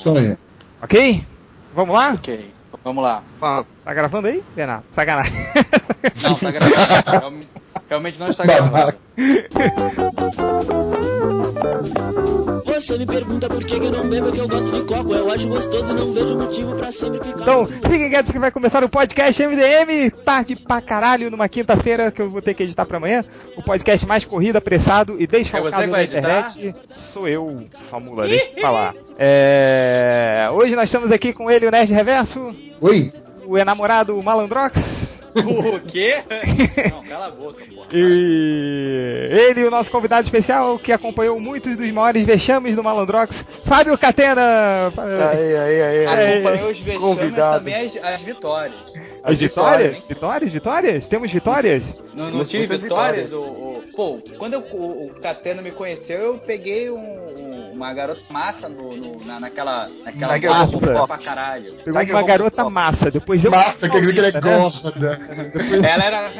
Sonha. Ok? Vamos lá? Ok, vamos lá. Tá gravando aí, Renato? Sacanagem. Não, tá gravando. Realmente, realmente não está gravando. Você me pergunta por que eu não bebo, que eu gosto de coco. Eu acho gostoso e não vejo motivo pra sempre ficar. Então, fiquem quietos que vai começar o podcast MDM, tarde pra caralho, numa quinta-feira que eu vou ter que editar pra amanhã. O podcast mais corrido, apressado e É desfalcado vai da internet. Sou eu, Famula, deixa eu falar. É... Hoje nós estamos aqui com ele, o Nerd Reverso, Oi? o enamorado Malandrox. O quê? Não, cala a boca, porra. E ele, o nosso convidado especial, que acompanhou muitos dos maiores vexames do Malandrox, Fábio Catena. Aí, aí, aí, aí. Acompanhou os vexames Convidado. também as, as vitórias. As vitórias? Vitórias? Vitórias? Temos vitórias? Não, não tive vitórias? vitórias. O, o- pô, quando eu- o, o Catena me conheceu, eu peguei um- um- uma garota massa no, no- na, naquela. naquela Tiger Massa. boa pra caralho. Pegou Tiger uma garota top. massa, depois eu. Massa, quer dizer que ele é né? gorda. Ela era.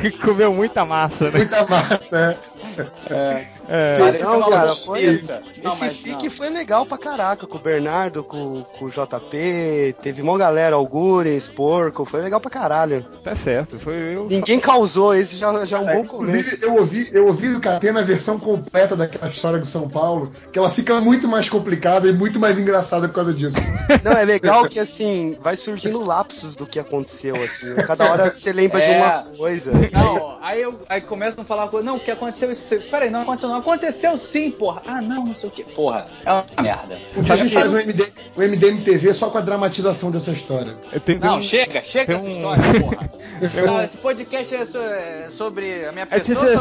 Que comeu muita massa, né? Muita massa, É. Parece Não, uma cara, foi. Não, Esse fique não. foi legal pra caraca, com o Bernardo, com, com o JP, teve mó galera, Algures, Porco, foi legal pra caralho. Tá certo, foi eu. Ninguém causou, esse já, já é um é. bom começo. Inclusive, eu ouvi, eu ouvi do Catena a versão completa daquela história de São Paulo, que ela fica muito mais complicada e muito mais engraçada por causa disso. Não, é legal que assim, vai surgindo lapsos do que aconteceu, assim. Cada hora você lembra de É. uma coisa. Não, aí, eu, aí começam a falar coisa. Não, o que aconteceu isso? Peraí, não aconteceu, não. Aconteceu sim, porra. Ah, não, não sei o que. Porra, é uma merda. A gente faz um MD, um MDM TV só com a dramatização dessa história. Tenho Não, chega, chega tem dessa um- história, porra. Não, esse podcast é, é sobre a minha É, pessoa. tchê, ou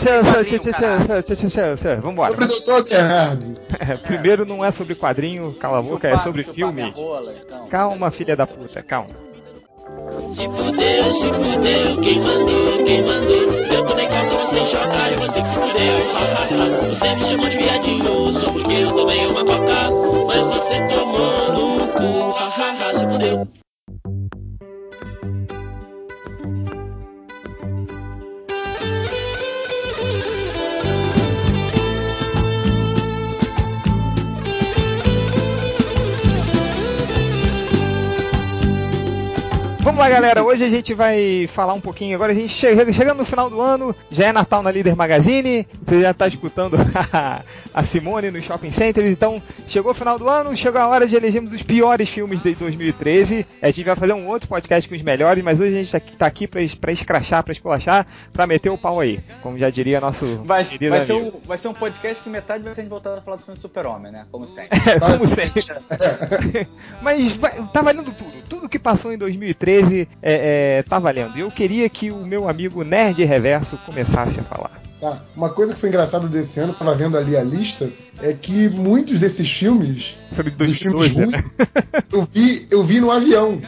sobre o Doutor Bernardo. É, Primeiro não é sobre quadrinho, cala a boca, é sobre filme. então. Calma, filha da puta, calma. Se fudeu, se fudeu, quem mandou, quem mandou. Eu tomei coca, você encheu otário, você que se fudeu. Ha, ha, ha. Você me chamou de viadinho, só porque eu tomei uma coca. Mas você tomou no Vamos lá, galera. Hoje a gente vai falar um pouquinho. Agora a gente chega, chegando no final do ano, já é Natal na Líder Magazine. Você já está escutando a Simone no Shopping Centers. Então, chegou o final do ano, chegou a hora de elegermos os piores filmes de 2013. A gente vai fazer um outro podcast com os melhores, mas hoje a gente está aqui para escrachar, para esculachar, para meter o pau aí. Como já diria nosso Vai, querido vai, ser um, vai ser um podcast que metade vai ser voltado a falar do filme Super-Homem, né? Como sempre. É, como sempre. Mas tá valendo tudo. Tudo que passou em 2013 é, é, tá valendo. E eu queria que o meu amigo Nerd Reverso começasse a falar. Tá. Uma coisa que foi engraçada desse ano, tava vendo ali a lista, é que muitos desses filmes, Foi de dos filmes 2012, ruins, né? eu vi, eu vi no avião.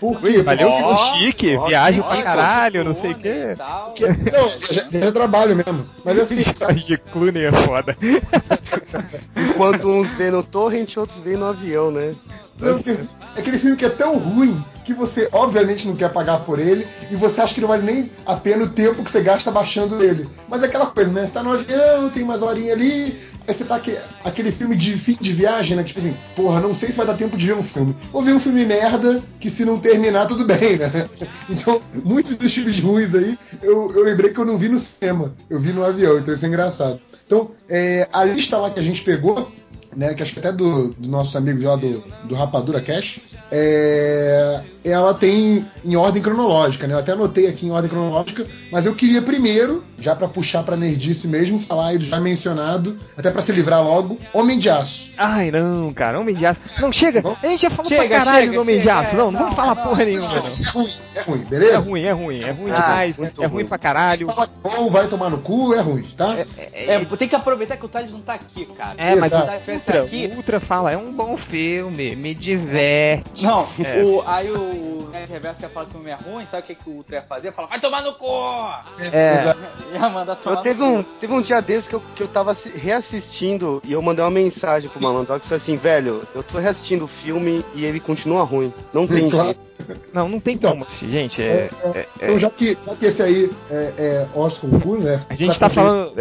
Por quê? Ui, valeu chique, ó, viagem ó, pra ó, caralho, não sei o quê. porque- Não, já, já trabalho mesmo. Mas assim, de Clooney é foda. Enquanto uns vê no torrent, outros vê no avião, né? Não, porque é aquele filme que é tão ruim que você obviamente não quer pagar por ele e você acha que não vale nem a pena o tempo que você gasta baixando ele. Mas é aquela coisa, né? Você tá no avião, tem umas horinhas ali, aí você tá aquele, aquele filme de fim de viagem, né? Tipo assim, porra, não sei se vai dar tempo de ver um filme. Ou ver um filme merda que se não terminar, tudo bem, né? Então, muitos dos filmes ruins aí, eu, eu lembrei que eu não vi no cinema, eu vi no avião, então isso é engraçado. Então, é, a lista lá que a gente pegou né, que acho que até do, do nossos amigos lá do, do Rapadura Cash, é, ela tem em ordem cronológica, né? Eu até anotei aqui em ordem cronológica, mas eu queria primeiro, já pra puxar pra nerdice mesmo, falar aí do já mencionado, até pra se livrar logo, Homem de Aço. Ai, não, cara, Homem de Aço. Não, chega, a gente já falou Chega, pra caralho chega, do Homem de chega, Aço. Não, não, vamos não, falar não, porra não, nenhuma, não. É ruim, é ruim, É beleza? ruim, é ruim, é ruim Ah, demais, é ruim ruim. pra caralho. Fala que bom, vai tomar no cu, é ruim, tá? É, tem que aproveitar que o Thales não tá aqui, cara. É, mas Exato. o Ultra, aqui. o Ultra fala, é um bom filme, me diverte. Não, É. o, aí o Nerd Reverso ia falar que o filme é ruim, sabe o que, que o Ultra ia fazer? Ia falar, vai tomar no cu! É. Ia mandar tomar Eu teve, no um, cu. teve um dia desses que eu, que eu tava assi- reassistindo e eu mandei uma mensagem pro Malandox falei assim, velho, eu tô reassistindo o filme e ele continua ruim. Não tem Claro. jeito. Não, não tem Então, como, gente. É, é- é- Então, já que, já que esse aí é, é Oscar Concurso, né? a gente tá falando.